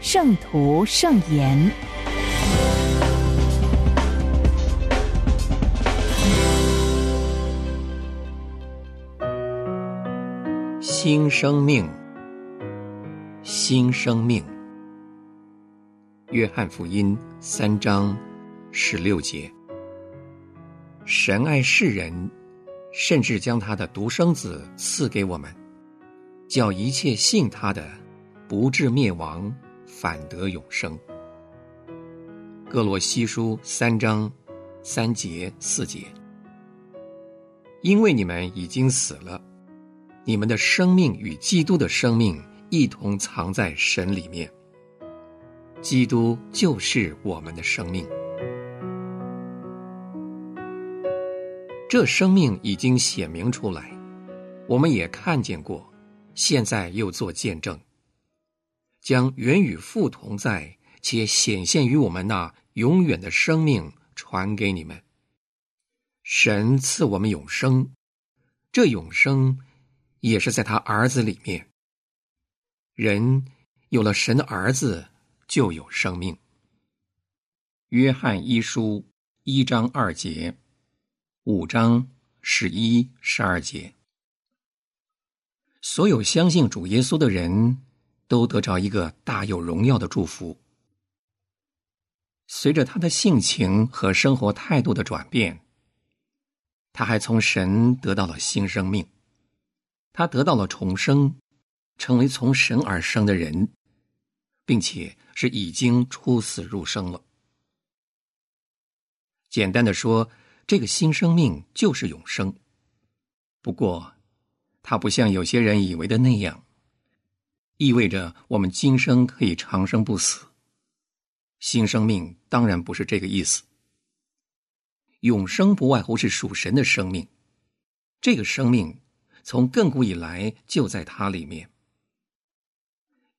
圣徒圣言》。新生命，新生命。约翰福音三章十六节。神爱世人，甚至将他的独生子赐给我们，叫一切信他的，不至灭亡，反得永生。各罗西书三章三节四节。因为你们已经死了，你们的生命与基督的生命一同藏在神里面。基督就是我们的生命。这生命已经显明出来，我们也看见过，现在又做见证，将原与父同在且显现于我们那永远的生命传给你们。神赐我们永生，这永生也是在他儿子里面。人有了神的儿子，就有生命。约翰一书一章二节。五章十一、十二节，所有相信主耶稣的人都得着一个大有荣耀的祝福。随着他的性情和生活态度的转变，他还从神得到了新生命，他得到了重生，成为从神而生的人，并且是已经出死入生了。简单的说。这个新生命就是永生，不过，他不像有些人以为的那样，意味着我们今生可以长生不死。新生命当然不是这个意思。永生不外乎是属神的生命，这个生命从亘古以来就在它里面，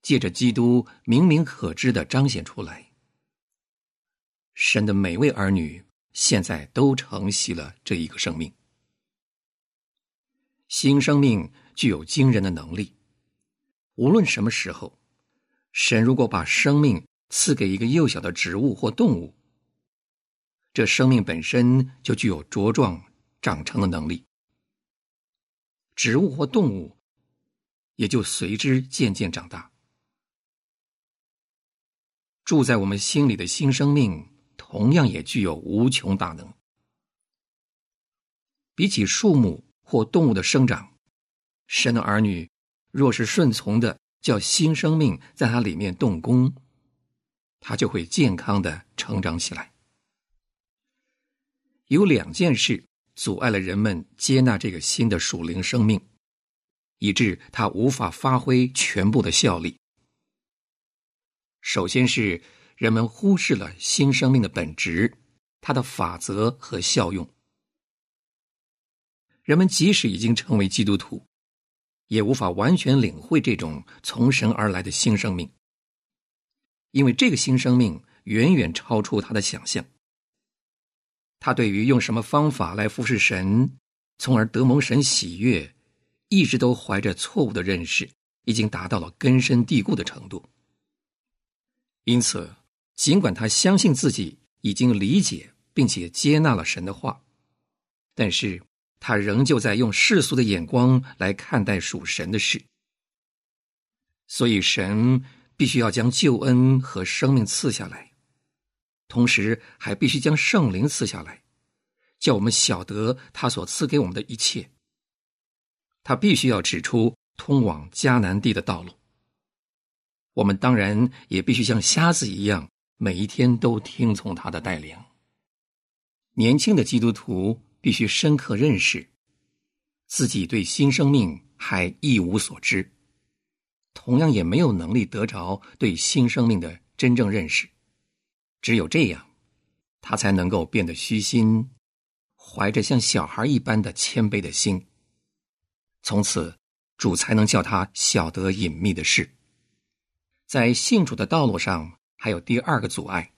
借着基督明明可知的彰显出来。神的每位儿女。现在都承袭了这一个生命。新生命具有惊人的能力。无论什么时候，神如果把生命赐给一个幼小的植物或动物，这生命本身就具有茁壮长成的能力。植物或动物也就随之渐渐长大。住在我们心里的新生命。同样也具有无穷大能。比起树木或动物的生长，神的儿女若是顺从的叫新生命在它里面动工，它就会健康的成长起来。有两件事阻碍了人们接纳这个新的属灵生命，以致它无法发挥全部的效力。首先是。人们忽视了新生命的本质，它的法则和效用。人们即使已经成为基督徒，也无法完全领会这种从神而来的新生命，因为这个新生命远远超出他的想象。他对于用什么方法来服侍神，从而得蒙神喜悦，一直都怀着错误的认识，已经达到了根深蒂固的程度。因此。尽管他相信自己已经理解并且接纳了神的话，但是他仍旧在用世俗的眼光来看待属神的事。所以，神必须要将救恩和生命赐下来，同时还必须将圣灵赐下来，叫我们晓得他所赐给我们的一切。他必须要指出通往迦南地的道路。我们当然也必须像瞎子一样。每一天都听从他的带领。年轻的基督徒必须深刻认识，自己对新生命还一无所知，同样也没有能力得着对新生命的真正认识。只有这样，他才能够变得虚心，怀着像小孩一般的谦卑的心。从此，主才能叫他晓得隐秘的事。在信主的道路上，还有第二个阻碍。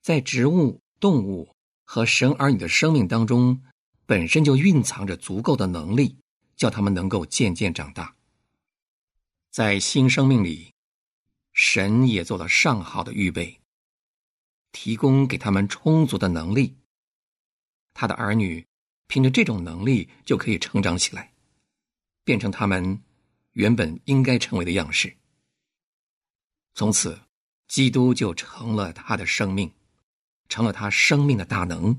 在植物、动物和神儿女的生命当中，本身就蕴藏着足够的能力，叫他们能够渐渐长大。在新生命里，神也做了上好的预备，提供给他们充足的能力。他的儿女凭着这种能力就可以成长起来，变成他们原本应该成为的样式。从此，基督就成了他的生命，成了他生命的大能。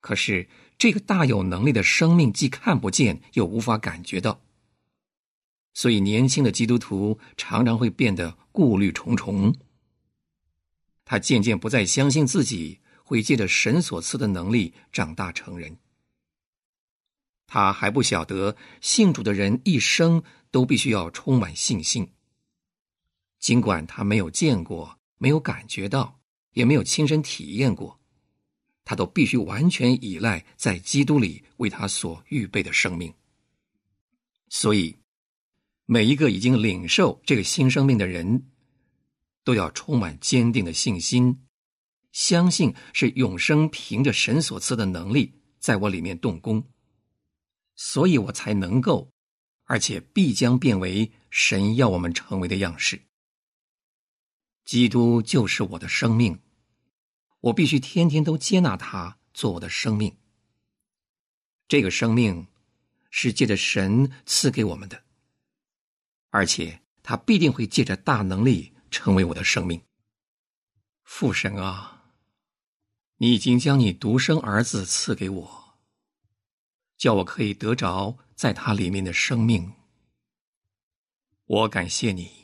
可是，这个大有能力的生命既看不见，又无法感觉到。所以，年轻的基督徒常常会变得顾虑重重。他渐渐不再相信自己会借着神所赐的能力长大成人。他还不晓得，信主的人一生都必须要充满信心。尽管他没有见过、没有感觉到、也没有亲身体验过，他都必须完全依赖在基督里为他所预备的生命。所以。每一个已经领受这个新生命的人，都要充满坚定的信心，相信是永生凭着神所赐的能力在我里面动工，所以我才能够，而且必将变为神要我们成为的样式。基督就是我的生命，我必须天天都接纳他做我的生命。这个生命是借着神赐给我们的。而且他必定会借着大能力成为我的生命。父神啊，你已经将你独生儿子赐给我，叫我可以得着在他里面的生命。我感谢你，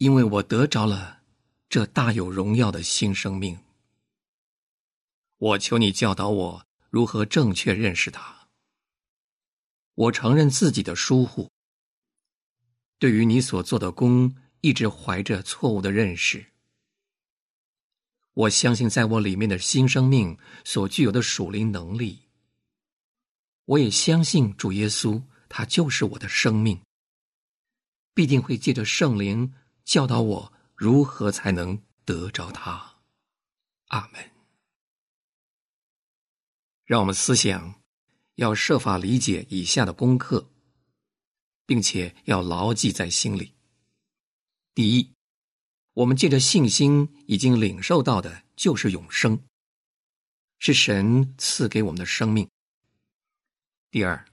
因为我得着了这大有荣耀的新生命。我求你教导我如何正确认识他。我承认自己的疏忽。对于你所做的功，一直怀着错误的认识。我相信，在我里面的新生命所具有的属灵能力，我也相信主耶稣，他就是我的生命，必定会借着圣灵教导我如何才能得着他。阿门。让我们思想，要设法理解以下的功课。并且要牢记在心里。第一，我们借着信心已经领受到的就是永生，是神赐给我们的生命。第二，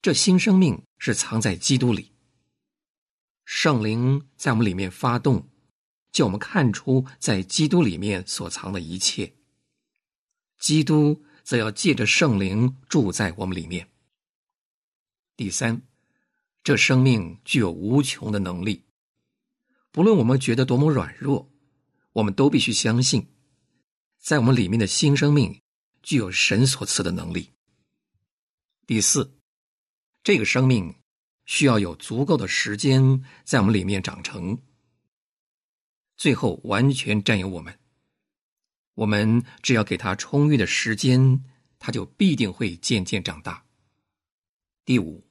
这新生命是藏在基督里，圣灵在我们里面发动，叫我们看出在基督里面所藏的一切。基督则要借着圣灵住在我们里面。第三。这生命具有无穷的能力，不论我们觉得多么软弱，我们都必须相信，在我们里面的新生命具有神所赐的能力。第四，这个生命需要有足够的时间在我们里面长成，最后完全占有我们。我们只要给他充裕的时间，他就必定会渐渐长大。第五。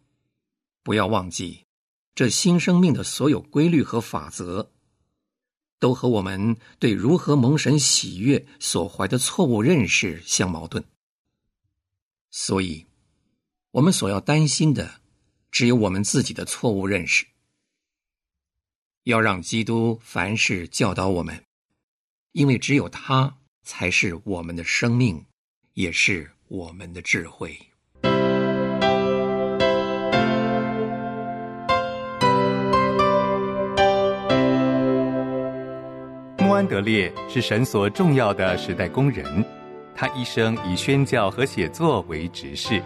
不要忘记，这新生命的所有规律和法则，都和我们对如何蒙神喜悦所怀的错误认识相矛盾。所以，我们所要担心的，只有我们自己的错误认识。要让基督凡事教导我们，因为只有他才是我们的生命，也是我们的智慧。穆安德烈是神所重要的时代工人，他一生以宣教和写作为职事，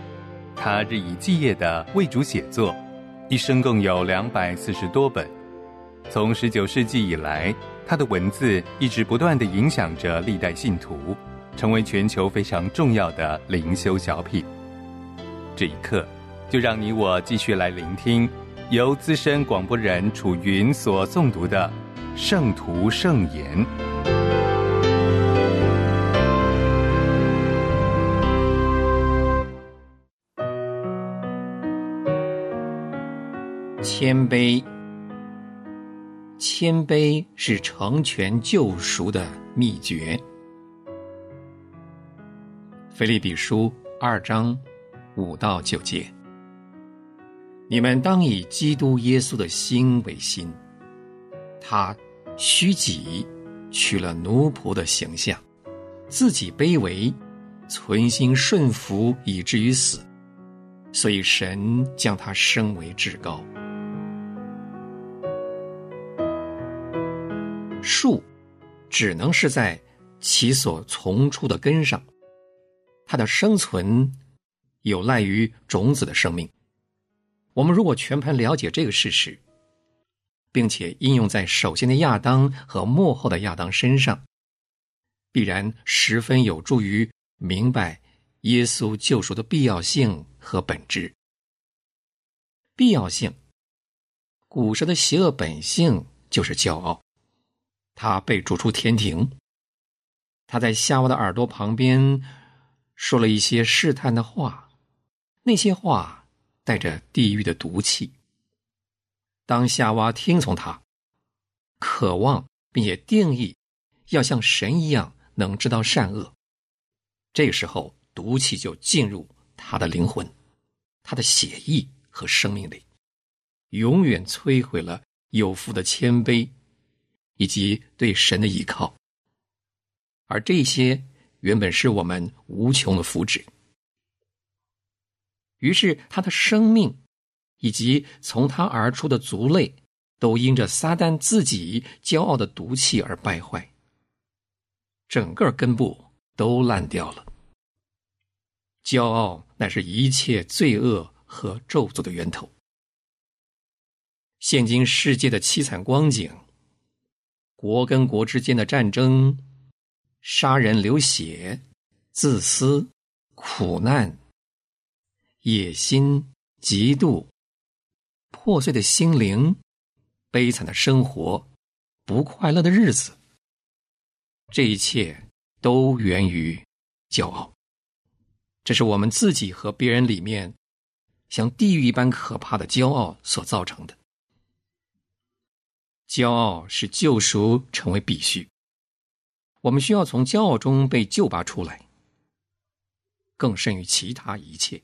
他日以继夜的为主写作，一生共有两百四十多本。从十九世纪以来，他的文字一直不断的影响着历代信徒，成为全球非常重要的灵修小品。这一刻，就让你我继续来聆听由资深广播人楚云所诵读的《圣徒圣言》。谦卑，谦卑是成全救赎的秘诀。腓立比书二章五到九节，你们当以基督耶稣的心为心。他虚己，取了奴仆的形象，自己卑微，存心顺服，以至于死。所以神将他升为至高。树只能是在其所从出的根上。它的生存有赖于种子的生命。我们如果全盘了解这个事实，并且应用在首先的亚当和幕后的亚当身上，必然十分有助于明白耶稣救赎的必要性和本质。必要性，古时的邪恶本性就是骄傲，他被逐出天庭，他在夏娃的耳朵旁边。说了一些试探的话，那些话带着地狱的毒气。当夏娃听从他，渴望并且定义要像神一样能知道善恶，这个时候毒气就进入他的灵魂、他的血液和生命里，永远摧毁了有福的谦卑以及对神的依靠，而这些。原本是我们无穷的福祉，于是他的生命以及从他而出的族类，都因着撒旦自己骄傲的毒气而败坏，整个根部都烂掉了。骄傲乃是一切罪恶和咒诅的源头。现今世界的凄惨光景，国跟国之间的战争。杀人流血、自私、苦难、野心、嫉妒、破碎的心灵、悲惨的生活、不快乐的日子，这一切都源于骄傲。这是我们自己和别人里面像地狱一般可怕的骄傲所造成的。骄傲使救赎成为必须。我们需要从骄傲中被救拔出来，更甚于其他一切。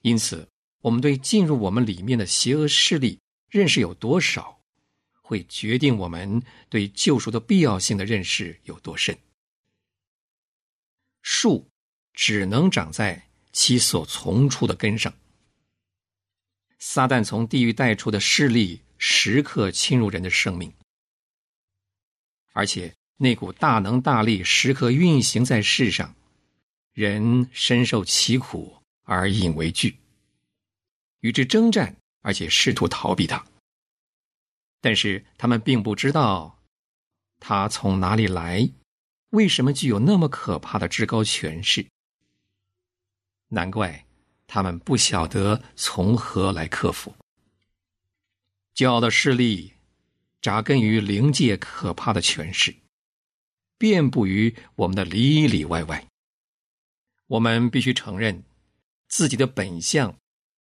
因此，我们对进入我们里面的邪恶势力认识有多少，会决定我们对救赎的必要性的认识有多深。树只能长在其所从出的根上。撒旦从地狱带出的势力，时刻侵入人的生命，而且。那股大能大力时刻运行在世上，人深受其苦而引为惧，与之征战，而且试图逃避它。但是他们并不知道，他从哪里来，为什么具有那么可怕的至高权势。难怪他们不晓得从何来克服。骄傲的势力扎根于灵界可怕的权势。遍布于我们的里里外外。我们必须承认，自己的本相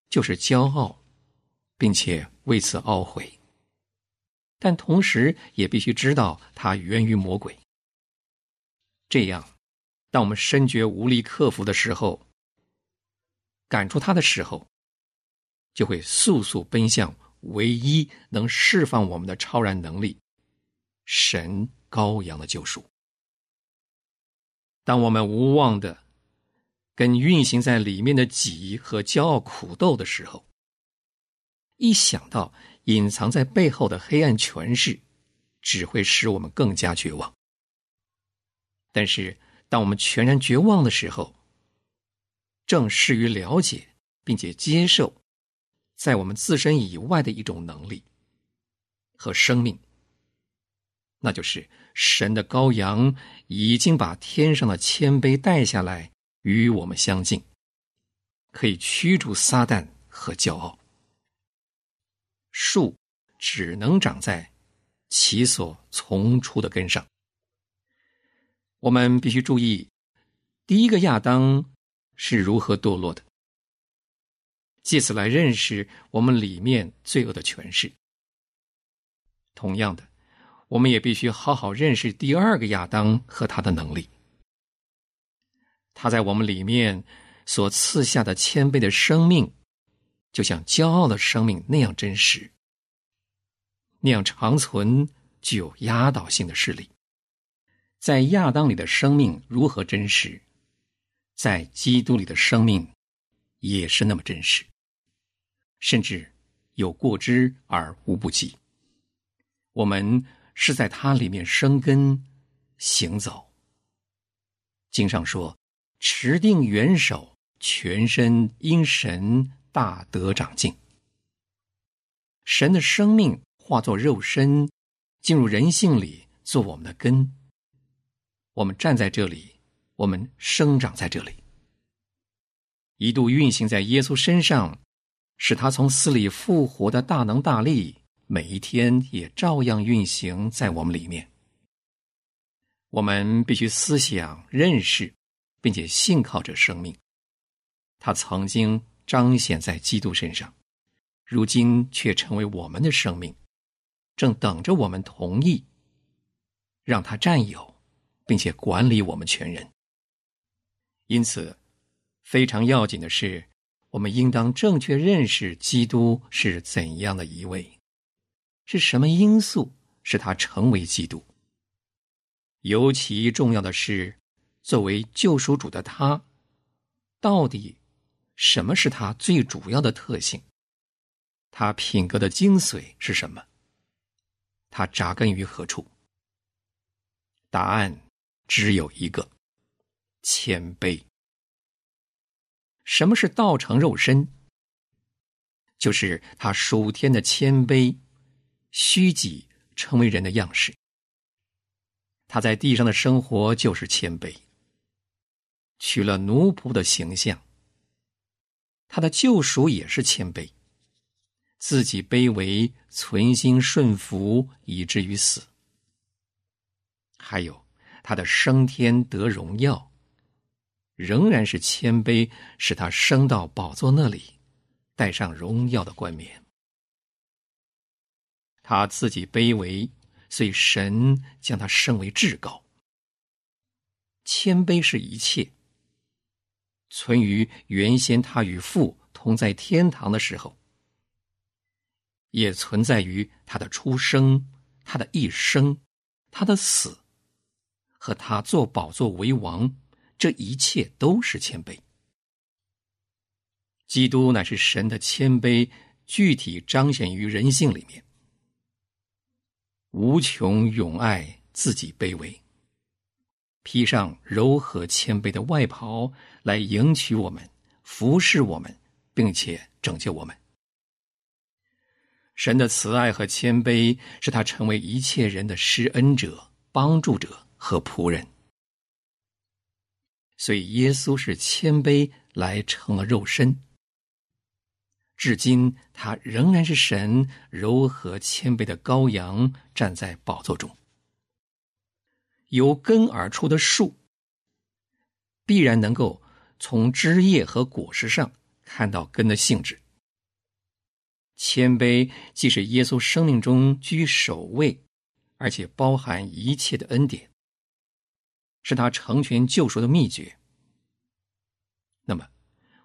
就是骄傲，并且为此懊悔。但同时也必须知道，它源于魔鬼。这样，当我们深觉无力克服的时候，赶出他的时候，就会速速奔向唯一能释放我们的超然能力——神羔羊的救赎。当我们无望的跟运行在里面的己和骄傲苦斗的时候，一想到隐藏在背后的黑暗权势，只会使我们更加绝望。但是，当我们全然绝望的时候，正适于了解并且接受，在我们自身以外的一种能力和生命，那就是。神的羔羊已经把天上的谦卑带下来，与我们相近，可以驱逐撒旦和骄傲。树只能长在其所从出的根上。我们必须注意，第一个亚当是如何堕落的，借此来认识我们里面罪恶的诠释。同样的，我们也必须好好认识第二个亚当和他的能力。他在我们里面所赐下的谦卑的生命，就像骄傲的生命那样真实，那样长存，具有压倒性的势力。在亚当里的生命如何真实，在基督里的生命也是那么真实，甚至有过之而无不及。我们是在它里面生根行走。经上说。持定元首，全身因神大得长进。神的生命化作肉身，进入人性里做我们的根。我们站在这里，我们生长在这里，一度运行在耶稣身上，使他从死里复活的大能大力，每一天也照样运行在我们里面。我们必须思想认识。并且信靠着生命，他曾经彰显在基督身上，如今却成为我们的生命，正等着我们同意，让他占有，并且管理我们全人。因此，非常要紧的是，我们应当正确认识基督是怎样的一位，是什么因素使他成为基督。尤其重要的是。作为救赎主的他，到底什么是他最主要的特性？他品格的精髓是什么？他扎根于何处？答案只有一个：谦卑。什么是道成肉身？就是他属天的谦卑，虚己成为人的样式。他在地上的生活就是谦卑。取了奴仆的形象，他的救赎也是谦卑，自己卑微，存心顺服，以至于死。还有他的升天得荣耀，仍然是谦卑，使他升到宝座那里，戴上荣耀的冠冕。他自己卑微，所以神将他升为至高。谦卑是一切。存于原先他与父同在天堂的时候，也存在于他的出生、他的一生、他的死和他做宝座为王，这一切都是谦卑。基督乃是神的谦卑，具体彰显于人性里面，无穷永爱，自己卑微。披上柔和谦卑的外袍来迎娶我们，服侍我们，并且拯救我们。神的慈爱和谦卑使他成为一切人的施恩者、帮助者和仆人。所以耶稣是谦卑来成了肉身。至今他仍然是神柔和谦卑的羔羊，站在宝座中。由根而出的树，必然能够从枝叶和果实上看到根的性质。谦卑既是耶稣生命中居首位，而且包含一切的恩典，是他成全救赎的秘诀。那么，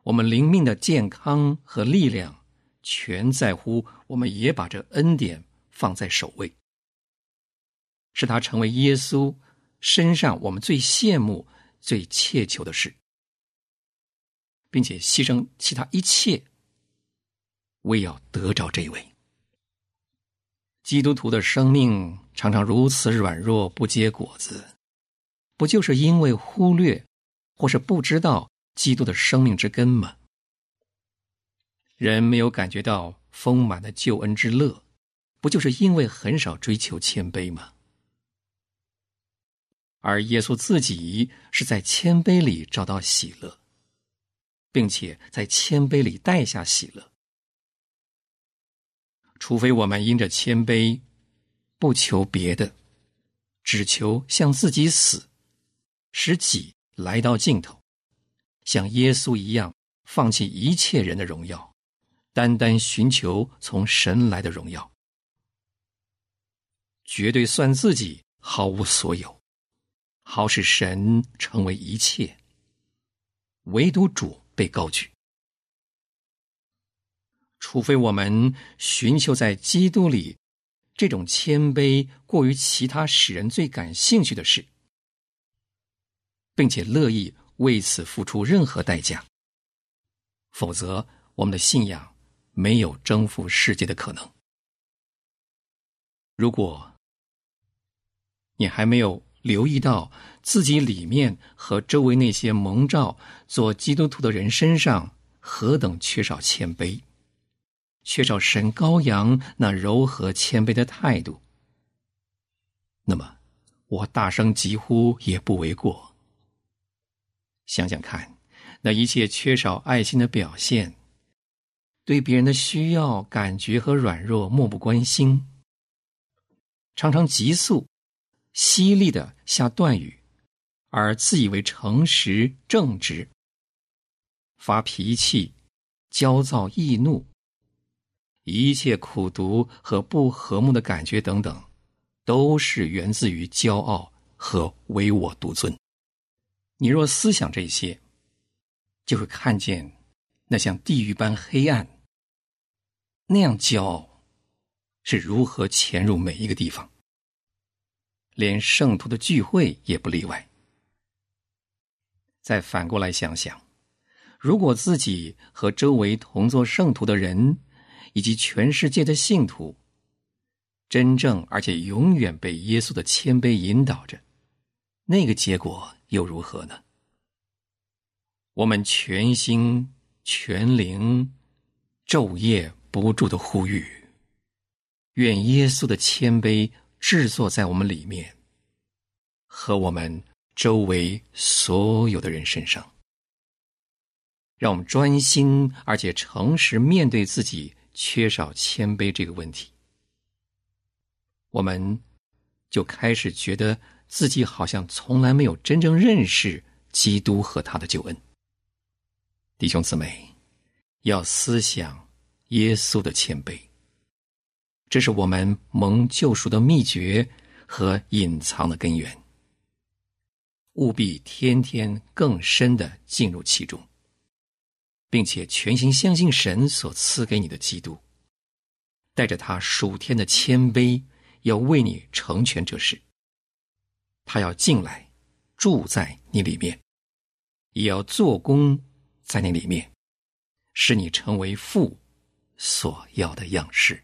我们灵命的健康和力量，全在乎我们也把这恩典放在首位，使他成为耶稣。身上我们最羡慕、最切求的事，并且牺牲其他一切，为要得着这位基督徒的生命常常如此软弱，不结果子，不就是因为忽略或是不知道基督的生命之根吗？人没有感觉到丰满的救恩之乐，不就是因为很少追求谦卑吗？而耶稣自己是在谦卑里找到喜乐，并且在谦卑里带下喜乐。除非我们因着谦卑，不求别的，只求向自己死，使己来到尽头，像耶稣一样，放弃一切人的荣耀，单单寻求从神来的荣耀，绝对算自己毫无所有，好使神成为一切，唯独主被高举。除非我们寻求在基督里这种谦卑过于其他使人最感兴趣的事，并且乐意为此付出任何代价，否则我们的信仰没有征服世界的可能。如果你还没有留意到自己里面和周围那些蒙召做基督徒的人身上何等缺少谦卑。缺少神羔羊那柔和谦卑的态度，那么我大声疾呼也不为过。想想看，那一切缺少爱心的表现，对别人的需要、感觉和软弱漠不关心，常常急速、犀利的下断语，而自以为诚实正直，发脾气、焦躁易怒。一切苦毒和不和睦的感觉等等，都是源自于骄傲和唯我独尊。你若思想这些，就会看见那像地狱般黑暗、那样骄傲是如何潜入每一个地方，连圣徒的聚会也不例外。再反过来想想，如果自己和周围同做圣徒的人，以及全世界的信徒，真正而且永远被耶稣的谦卑引导着，那个结果又如何呢？我们全心全灵、昼夜不住的呼吁，愿耶稣的谦卑制作在我们里面和我们周围所有的人身上，让我们专心而且诚实面对自己。缺少谦卑这个问题，我们就开始觉得自己好像从来没有真正认识基督和他的救恩。弟兄姊妹，要思想耶稣的谦卑，这是我们蒙救赎的秘诀和隐藏的根源。务必天天更深的进入其中。并且全心相信神所赐给你的基督，带着他属天的谦卑，要为你成全这事。他要进来，住在你里面，也要做工在你里面，使你成为父所要的样式。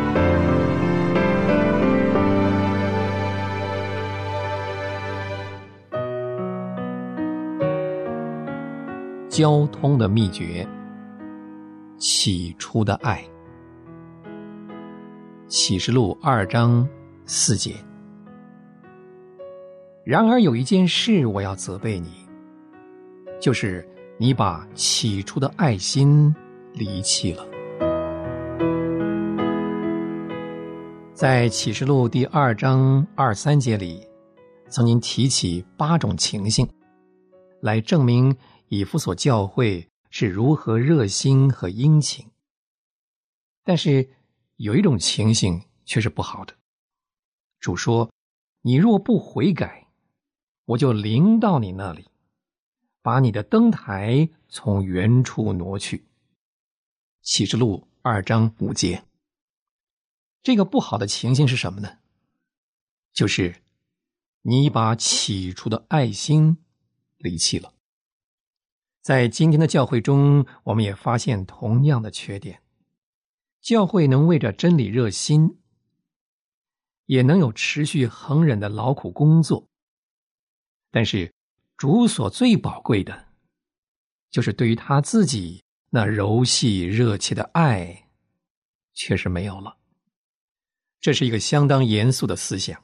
交通的秘诀，起初的爱。启示录二章四节。然而有一件事我要责备你，就是你把起初的爱心离弃了。在启示录第二章二三节里，曾经提起八种情形，来证明。以弗所教会是如何热心和殷勤，但是有一种情形却是不好的。主说：“你若不悔改，我就临到你那里，把你的灯台从原处挪去。”启示录二章五节。这个不好的情形是什么呢？就是你把起初的爱心离弃了。在今天的教会中，我们也发现同样的缺点。教会能为着真理热心，也能有持续恒忍的劳苦工作，但是主所最宝贵的，就是对于他自己那柔细热切的爱，却是没有了。这是一个相当严肃的思想，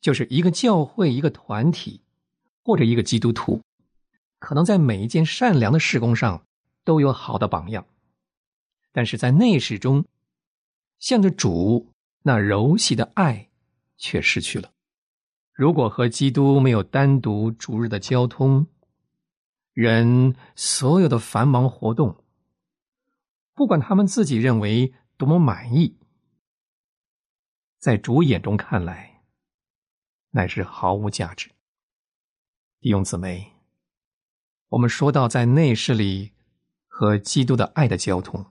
就是一个教会、一个团体或者一个基督徒。可能在每一件善良的事工上都有好的榜样，但是在内室中，向着主那柔细的爱却失去了。如果和基督没有单独逐日的交通，人所有的繁忙活动，不管他们自己认为多么满意，在主眼中看来，乃是毫无价值。弟兄姊妹。我们说到在内室里和基督的爱的交通，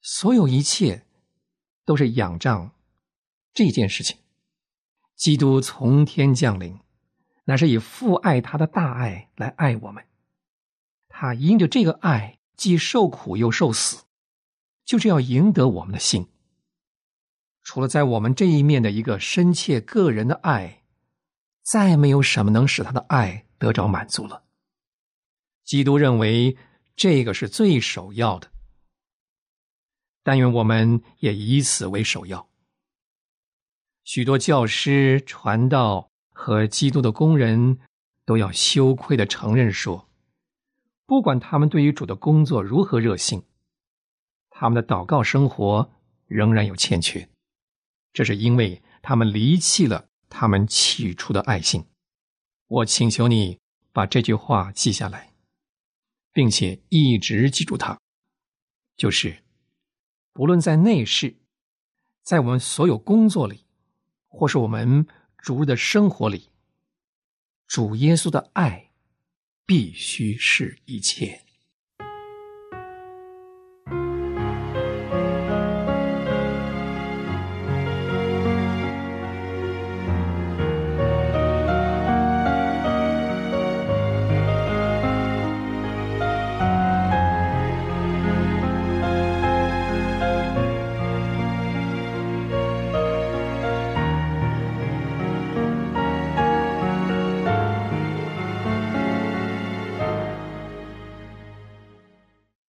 所有一切都是仰仗这件事情。基督从天降临，乃是以父爱他的大爱来爱我们。他因着这个爱，既受苦又受死，就是要赢得我们的心。除了在我们这一面的一个深切个人的爱，再没有什么能使他的爱得着满足了。基督认为这个是最首要的，但愿我们也以此为首要。许多教师、传道和基督的工人都要羞愧的承认说，不管他们对于主的工作如何热心，他们的祷告生活仍然有欠缺，这是因为他们离弃了他们起初的爱心。我请求你把这句话记下来。并且一直记住它，就是不论在内室，在我们所有工作里，或是我们逐日的生活里，主耶稣的爱必须是一切。